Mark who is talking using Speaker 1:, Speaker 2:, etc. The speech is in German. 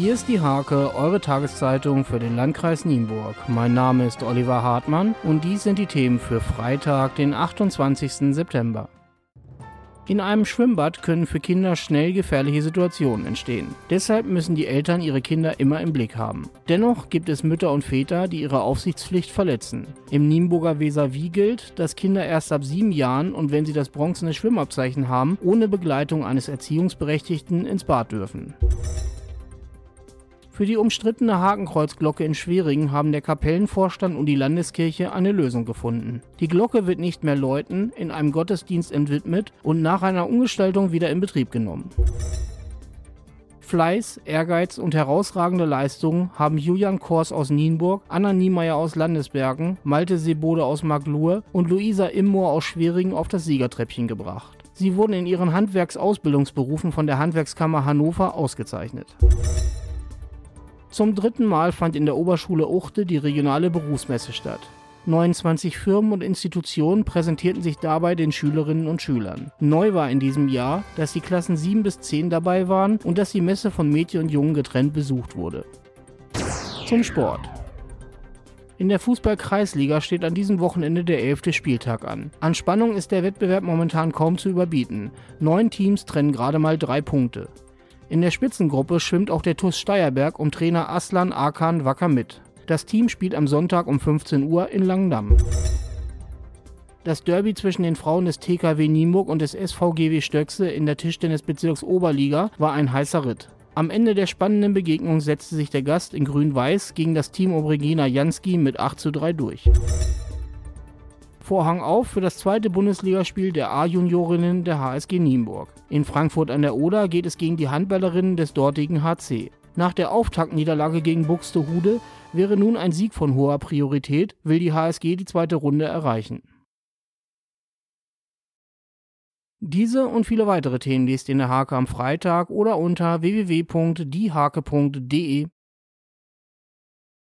Speaker 1: Hier ist die Hake, eure Tageszeitung für den Landkreis Nienburg. Mein Name ist Oliver Hartmann und dies sind die Themen für Freitag, den 28. September. In einem Schwimmbad können für Kinder schnell gefährliche Situationen entstehen. Deshalb müssen die Eltern ihre Kinder immer im Blick haben. Dennoch gibt es Mütter und Väter, die ihre Aufsichtspflicht verletzen. Im Nienburger Weser wie gilt, dass Kinder erst ab sieben Jahren und wenn sie das bronzene Schwimmabzeichen haben, ohne Begleitung eines Erziehungsberechtigten ins Bad dürfen. Für die umstrittene Hakenkreuzglocke in Schwerin haben der Kapellenvorstand und die Landeskirche eine Lösung gefunden. Die Glocke wird nicht mehr läuten, in einem Gottesdienst entwidmet und nach einer Umgestaltung wieder in Betrieb genommen. Fleiß, Ehrgeiz und herausragende Leistungen haben Julian Kors aus Nienburg, Anna Niemeyer aus Landesbergen, Malte Sebode aus Magluhe und Luisa Immoor aus Schwerin auf das Siegertreppchen gebracht. Sie wurden in ihren Handwerksausbildungsberufen von der Handwerkskammer Hannover ausgezeichnet. Zum dritten Mal fand in der Oberschule Uchte die regionale Berufsmesse statt. 29 Firmen und Institutionen präsentierten sich dabei den Schülerinnen und Schülern. Neu war in diesem Jahr, dass die Klassen 7 bis 10 dabei waren und dass die Messe von Mädchen und Jungen getrennt besucht wurde. Zum Sport. In der Fußball-Kreisliga steht an diesem Wochenende der 11. Spieltag an. An Spannung ist der Wettbewerb momentan kaum zu überbieten. Neun Teams trennen gerade mal drei Punkte. In der Spitzengruppe schwimmt auch der TuS Steierberg um Trainer Aslan Akan Wacker mit. Das Team spielt am Sonntag um 15 Uhr in Langdamm. Das Derby zwischen den Frauen des TKW Nienburg und des SVGW Stöckse in der Tischtennisbezirks Oberliga war ein heißer Ritt. Am Ende der spannenden Begegnung setzte sich der Gast in Grün-Weiß gegen das Team Obregina Jansky mit 8 zu 3 durch. Vorhang auf für das zweite Bundesligaspiel der A-Juniorinnen der HSG Nienburg. In Frankfurt an der Oder geht es gegen die Handballerinnen des dortigen HC. Nach der Auftaktniederlage gegen Buxtehude wäre nun ein Sieg von hoher Priorität, will die HSG die zweite Runde erreichen. Diese und viele weitere Themen lest ihr in der Hake am Freitag oder unter www.diehake.de.